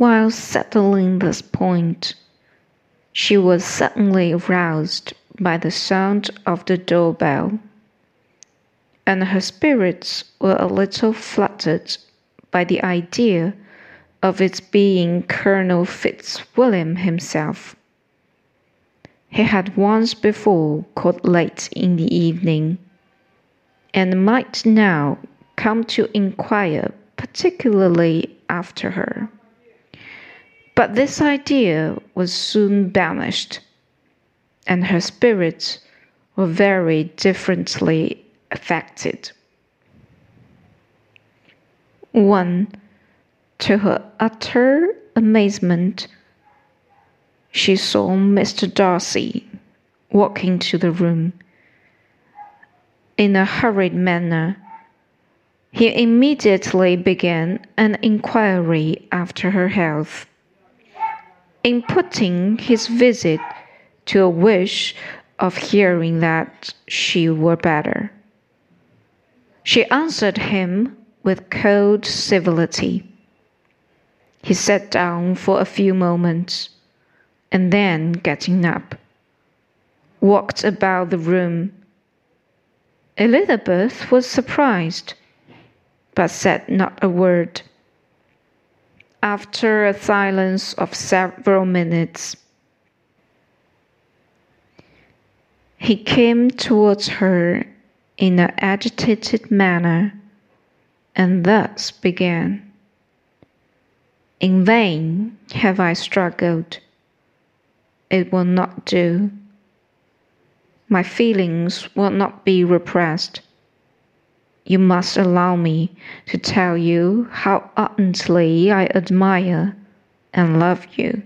while settling this point, she was suddenly aroused by the sound of the door bell, and her spirits were a little fluttered by the idea of its being Colonel Fitzwilliam himself. He had once before called late in the evening, and might now come to inquire particularly after her. But this idea was soon banished, and her spirits were very differently affected. One, to her utter amazement, she saw Mr. Darcy walk into the room. In a hurried manner, he immediately began an inquiry after her health, imputing his visit to a wish of hearing that she were better. She answered him with cold civility. He sat down for a few moments and then getting up, walked about the room. Elizabeth was surprised, but said not a word. After a silence of several minutes, he came towards her in an agitated manner, and thus began In vain have I struggled it will not do. My feelings will not be repressed. You must allow me to tell you how ardently I admire and love you.